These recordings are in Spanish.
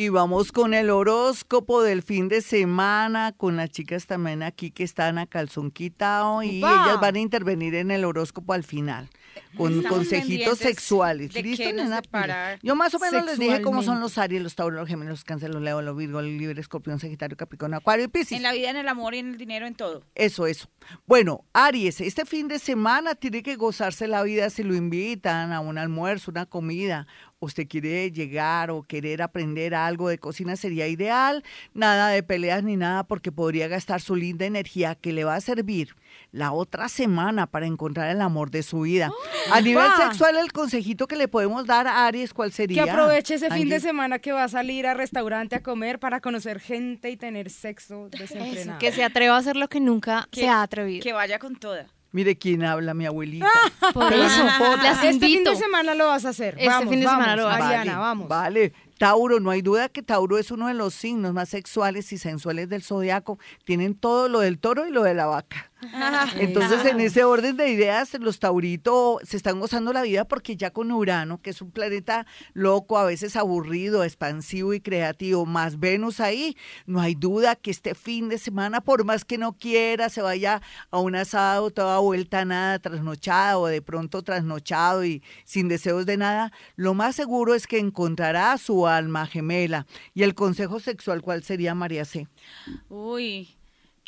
Y vamos con el horóscopo del fin de semana, con las chicas también aquí que están a calzón quitado y ellas van a intervenir en el horóscopo al final, con Estamos consejitos sexuales. de ¿Listo, nena? Yo más o menos les dije cómo son los Aries, los Tauros, los Gemelos, los Cáncer, los Leo, los Virgo, los Libre, Escorpión, Sagitario, Capricornio, Acuario y Piscis. En la vida, en el amor y en el dinero, en todo. Eso, eso. Bueno, Aries, este fin de semana tiene que gozarse la vida si lo invitan a un almuerzo, una comida. Usted quiere llegar o querer aprender algo de cocina, sería ideal. Nada de peleas ni nada porque podría gastar su linda energía que le va a servir la otra semana para encontrar el amor de su vida. A nivel sexual, el consejito que le podemos dar a Aries, ¿cuál sería? Que aproveche ese fin de semana que va a salir a restaurante a comer para conocer gente y tener sexo desenfrenado. Que se atreva a hacer lo que nunca Que- se ha atrevido. Que vaya con toda. Mire quién habla, mi abuelita. Por Pero eso, las este fin de semana lo vas a hacer. Este vamos, fin de vamos, semana lo vas a hacer. Ariana, vamos. Vale. Tauro, no hay duda que Tauro es uno de los signos más sexuales y sensuales del zodiaco. Tienen todo lo del toro y lo de la vaca. Entonces, en ese orden de ideas, los tauritos se están gozando la vida porque ya con Urano, que es un planeta loco, a veces aburrido, expansivo y creativo, más Venus ahí, no hay duda que este fin de semana, por más que no quiera, se vaya a un asado toda vuelta a nada, trasnochada o de pronto trasnochado y sin deseos de nada, lo más seguro es que encontrará a su alma gemela. Y el consejo sexual, ¿cuál sería, María C? Uy,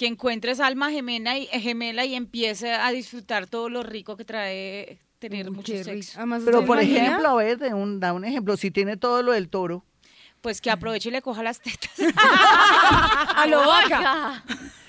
que encuentres alma gemela y, gemela y empiece a disfrutar todo lo rico que trae tener Uy, mucho sexo. Además, Pero ¿usted por imagina? ejemplo, a ver, de un, da un ejemplo, si tiene todo lo del toro. Pues que aproveche y le coja las tetas. a lo vaca.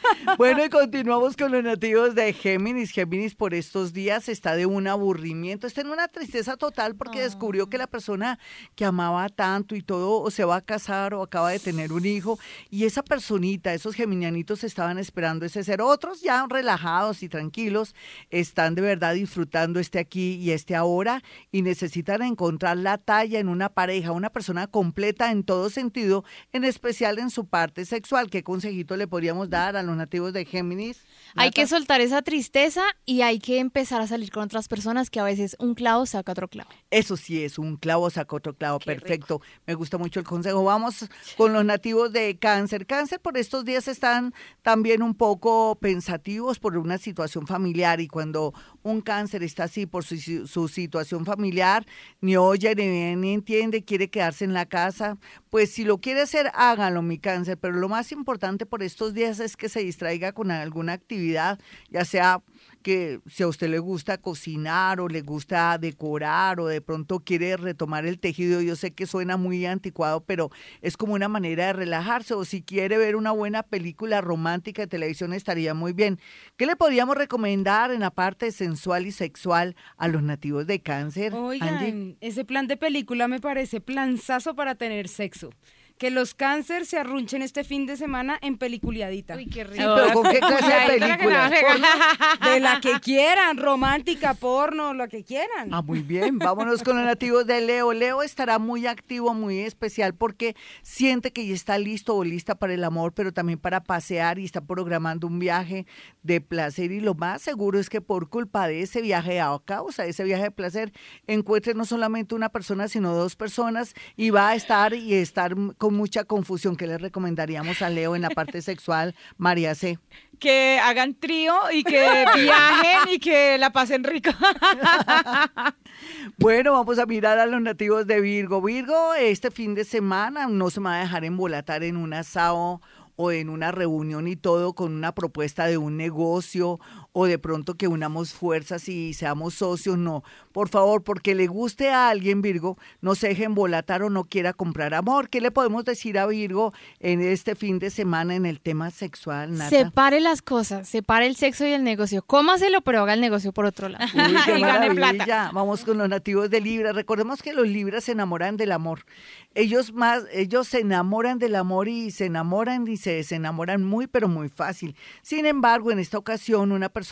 Bueno, y continuamos con los nativos de Géminis. Géminis por estos días está de un aburrimiento, está en una tristeza total porque descubrió que la persona que amaba tanto y todo o se va a casar o acaba de tener un hijo y esa personita, esos geminianitos estaban esperando ese ser. Otros ya relajados y tranquilos están de verdad disfrutando este aquí y este ahora y necesitan encontrar la talla en una pareja, una persona completa en todo sentido, en especial en su parte sexual. ¿Qué consejito le podríamos dar a los nativos de Géminis? Hay que soltar esa tristeza y hay que empezar a salir con otras personas que a veces un clavo saca otro clavo. Eso sí es un clavo saca otro clavo, perfecto. Me gusta mucho el consejo. Vamos con los nativos de cáncer. Cáncer por estos días están también un poco pensativos por una situación familiar y cuando un cáncer está así por su, su situación familiar, ni oye, ni ni entiende, quiere quedarse en la casa, pues si lo quiere hacer, hágalo, mi cáncer. Pero lo más importante por estos días es que se distraiga con alguna actividad, ya sea que si a usted le gusta cocinar o le gusta decorar o de pronto quiere retomar el tejido, yo sé que suena muy anticuado, pero es como una manera de relajarse o si quiere ver una buena película romántica de televisión estaría muy bien. ¿Qué le podríamos recomendar en la parte sensual y sexual a los nativos de cáncer? Oigan, ese plan de película me parece planzazo para tener sexo. Que los cáncer se arrunchen este fin de semana en peliculiadita. Uy, qué rico. Sí, pero ¿con qué clase de película? De la que quieran, romántica, porno, lo que quieran. Ah, muy bien. Vámonos con los nativos de Leo. Leo estará muy activo, muy especial porque siente que ya está listo o lista para el amor, pero también para pasear y está programando un viaje de placer. Y lo más seguro es que por culpa de ese viaje, a causa de ese viaje de placer, encuentre no solamente una persona, sino dos personas y va a estar y estar con mucha confusión. ¿Qué le recomendaríamos a Leo en la parte sexual, María C? que hagan trío y que viajen y que la pasen rico. Bueno, vamos a mirar a los nativos de Virgo. Virgo, este fin de semana no se me va a dejar embolatar en un asado o en una reunión y todo con una propuesta de un negocio o de pronto que unamos fuerzas y seamos socios, no. Por favor, porque le guste a alguien, Virgo, no se deje embolatar o no quiera comprar amor. ¿Qué le podemos decir a Virgo en este fin de semana en el tema sexual, Nata? Separe las cosas, separe el sexo y el negocio. Cómaselo, pero haga el negocio por otro lado. Uy, qué Y gane plata. Vamos con los nativos de Libra. Recordemos que los Libras se enamoran del amor. Ellos más, ellos se enamoran del amor y se enamoran y se desenamoran muy, pero muy fácil. Sin embargo, en esta ocasión, una persona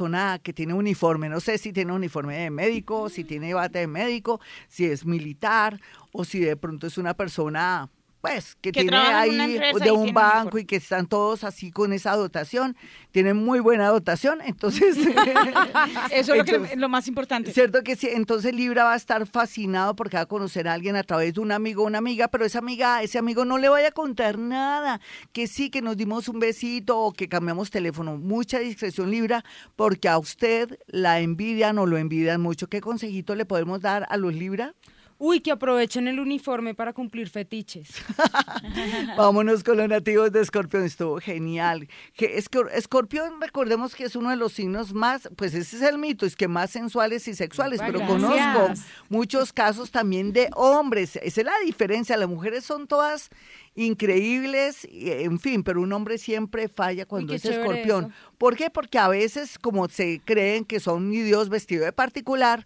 que tiene uniforme, no sé si tiene uniforme de médico, si tiene bate de médico, si es militar o si de pronto es una persona pues, que, Que tiene ahí de un banco y que están todos así con esa dotación, tienen muy buena dotación, entonces... Eso es lo, lo más importante. Cierto que sí, entonces Libra va a estar fascinado porque va a conocer a alguien a través de un amigo o una amiga, pero esa amiga, ese amigo no le vaya a contar nada, que sí, que nos dimos un besito o que cambiamos teléfono. Mucha discreción Libra porque a usted la envidian o lo envidian mucho. ¿Qué consejito le podemos dar a los Libra? Uy, que aprovechen el uniforme para cumplir fetiches. Vámonos con los nativos de Escorpión, estuvo genial. Escorpión, recordemos que es uno de los signos más, pues ese es el mito, es que más sensuales y sexuales, pero gracias. conozco muchos casos también de hombres. Esa es la diferencia, las mujeres son todas increíbles, en fin, pero un hombre siempre falla cuando es escorpión. eso. ¿Por qué? Porque a veces, como se creen que son mi Dios vestido de particular,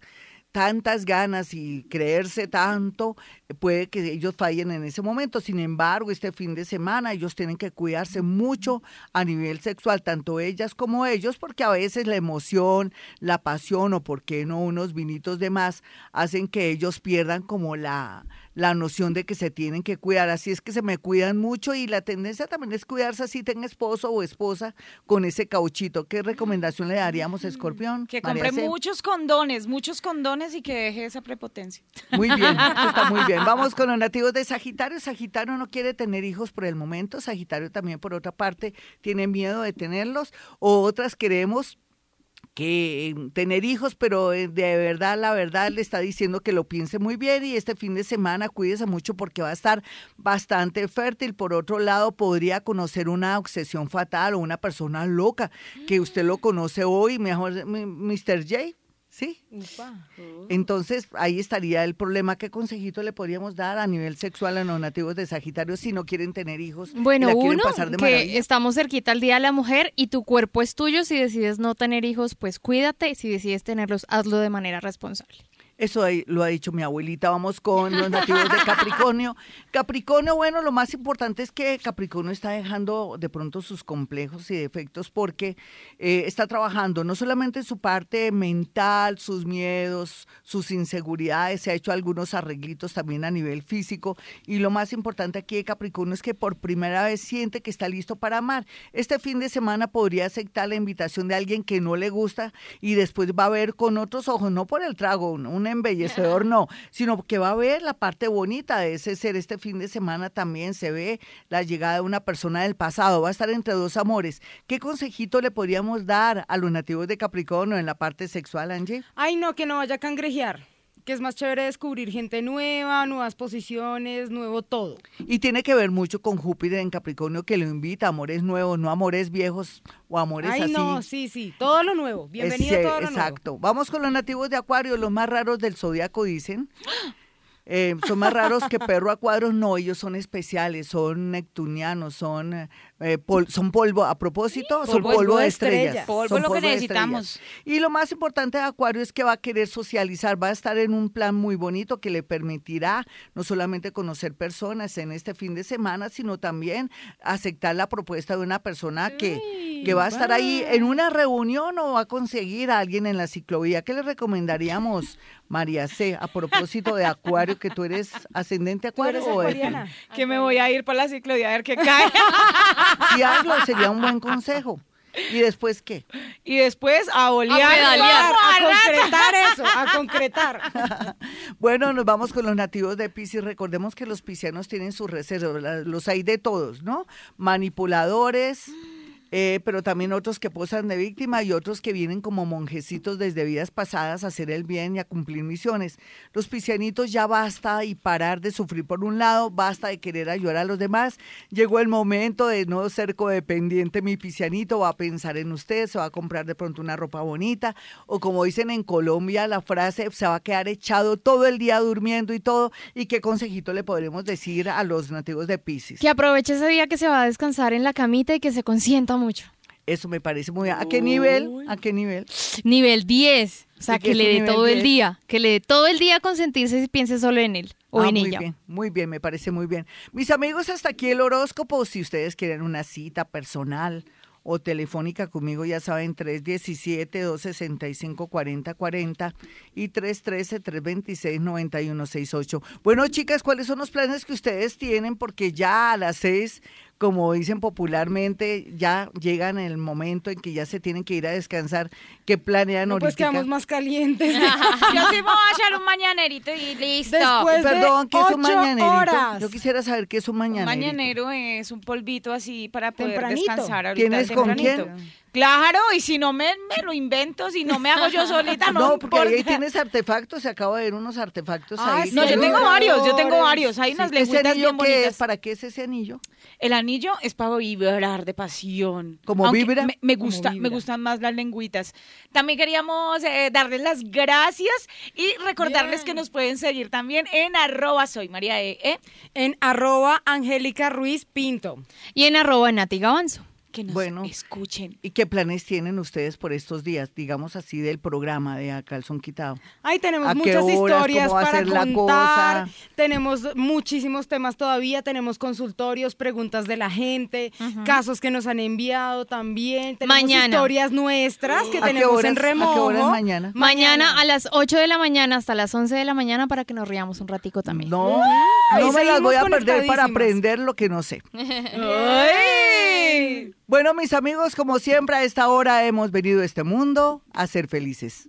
tantas ganas y creerse tanto, puede que ellos fallen en ese momento. Sin embargo, este fin de semana ellos tienen que cuidarse mucho a nivel sexual, tanto ellas como ellos, porque a veces la emoción, la pasión o, por qué no, unos vinitos de más, hacen que ellos pierdan como la, la noción de que se tienen que cuidar. Así es que se me cuidan mucho y la tendencia también es cuidarse así tenga esposo o esposa con ese cauchito. ¿Qué recomendación le daríamos a Escorpión? Que compre muchos condones, muchos condones y que deje esa prepotencia. Muy bien, eso está muy bien. Vamos con los nativos de Sagitario. Sagitario no quiere tener hijos por el momento. Sagitario también, por otra parte, tiene miedo de tenerlos. O otras queremos que eh, tener hijos, pero eh, de verdad, la verdad le está diciendo que lo piense muy bien y este fin de semana cuídese mucho porque va a estar bastante fértil. Por otro lado, podría conocer una obsesión fatal o una persona loca que usted lo conoce hoy, mejor Mr. J. ¿Sí? Upa. Entonces, ahí estaría el problema. ¿Qué consejito le podríamos dar a nivel sexual a los nativos de Sagitario si no quieren tener hijos? y Bueno, la quieren uno, pasar de que maravilla? estamos cerquita al Día de la Mujer y tu cuerpo es tuyo. Si decides no tener hijos, pues cuídate. Si decides tenerlos, hazlo de manera responsable. Eso ahí lo ha dicho mi abuelita. Vamos con los nativos de Capricornio. Capricornio, bueno, lo más importante es que Capricornio está dejando de pronto sus complejos y defectos porque eh, está trabajando no solamente en su parte mental, sus miedos, sus inseguridades, se ha hecho algunos arreglitos también a nivel físico y lo más importante aquí de Capricornio es que por primera vez siente que está listo para amar. Este fin de semana podría aceptar la invitación de alguien que no le gusta y después va a ver con otros ojos, no por el trago, un, un embellecedor, no, sino que va a ver la parte bonita de ese ser. Este fin de semana también se ve la llegada de una persona del pasado, va a estar entre dos amores. ¿Qué consejito le podríamos dar a los nativos de Capricornio en la parte sexual, Angie? Ay, no, que no vaya a cangrejear. Que es más chévere descubrir gente nueva, nuevas posiciones, nuevo todo. Y tiene que ver mucho con Júpiter en Capricornio que lo invita a amores nuevos, no amores viejos o amores Ay, así. no, sí, sí. Todo lo nuevo. Bienvenido a todo lo nuevo. Exacto. Vamos con los nativos de Acuario, los más raros del zodiaco dicen. Eh, son más raros que perro a cuadros, no, ellos son especiales, son neptunianos, son, eh, pol- son polvo, a propósito, son Polvo polvo de estrellas. estrellas. Polvo son lo que de necesitamos. Y lo más importante de Acuario es que va a querer socializar, va a estar en un plan muy bonito que le permitirá no solamente conocer personas en este fin de semana, sino también aceptar la propuesta de una persona que, que va a estar ahí en una reunión o va a conseguir a alguien en la ciclovía. ¿Qué le recomendaríamos, María C, a propósito de Acuario, que tú eres ascendente ¿Tú Acuario eres o de- acuariana? Que me voy a ir para la ciclovía a ver qué cae. Sí, hazlo, sería un buen consejo. ¿Y después qué? y después a olear. pedalear, a a concretar eso, a concretar. Bueno, nos vamos con los nativos de Pisces. Recordemos que los piscianos tienen sus reservas, los hay de todos, ¿no? Manipuladores, eh, pero también otros que posan de víctima y otros que vienen como monjecitos desde vidas pasadas a hacer el bien y a cumplir misiones. Los piscianitos ya basta y parar de sufrir por un lado, basta de querer ayudar a los demás. Llegó el momento de no ser codependiente, mi piscianito va a pensar en usted, se va a comprar de pronto una ropa bonita o como dicen en Colombia la frase, se va a quedar echado todo el día durmiendo y todo. ¿Y qué consejito le podremos decir a los nativos de Pisces? Que aproveche ese día que se va a descansar en la camita y que se consienta mucho. Eso me parece muy bien. ¿A qué nivel? ¿A qué nivel? Nivel 10. O sea, ¿Y qué que le dé todo el 10? día. Que le dé todo el día a consentirse y piense solo en él o Ah, en muy ella. bien, muy bien, me parece muy bien. Mis amigos, hasta aquí el horóscopo. Si ustedes quieren una cita personal o telefónica conmigo, ya saben, 317-265-4040 y 313-326-9168. Bueno, chicas, ¿cuáles son los planes que ustedes tienen? Porque ya a las seis como dicen popularmente, ya llegan el momento en que ya se tienen que ir a descansar. ¿Qué planean No, ahorita? pues quedamos más calientes. Yo sí me voy a echar un mañanerito y listo. Después de Perdón, ¿qué es un ocho mañanerito? horas. Yo quisiera saber qué es un Un mañanerito. mañanero es un polvito así para poder Tempranito. descansar ahorita ¿Tienes con tempranito. quién? Claro, y si no me, me lo invento, si no me hago yo solita, no, No, porque ahí tienes artefactos, se acaba de ver unos artefactos Ah, ahí. sí, No, yo tengo varios, yo tengo varios. Hay Sí, unas ¿Ese anillo bien qué es? bonitas. ¿Para qué es ese anillo? El anillo es para vibrar de pasión. ¿Como vibra? Me, gusta, me gustan más las lengüitas. También queríamos eh, darles las gracias y recordarles Bien. que nos pueden seguir también en arroba soy María E. ¿eh? en arroba Angélica Ruiz Pinto. Y en arroba Nati Gavanzo. Que nos Bueno. escuchen. ¿Y qué planes tienen ustedes por estos días, digamos así, del programa de A Calzón Quitado? Ahí tenemos ¿A qué muchas horas? historias ¿Cómo va a para contar. cosa? Tenemos muchísimos temas todavía. Tenemos consultorios, preguntas de la gente, casos que nos han enviado también. Tenemos Mañana. historias nuestras que ¿A qué tenemos horas- en a qué remojo. horas mañana? Mañana a las 8 de la mañana hasta las 11 de la mañana para que nos riamos un ratico también. No, no me las voy a perder para aprender lo que no sé. Bueno, mis amigos, como siempre, a esta hora hemos venido a este mundo a ser felices.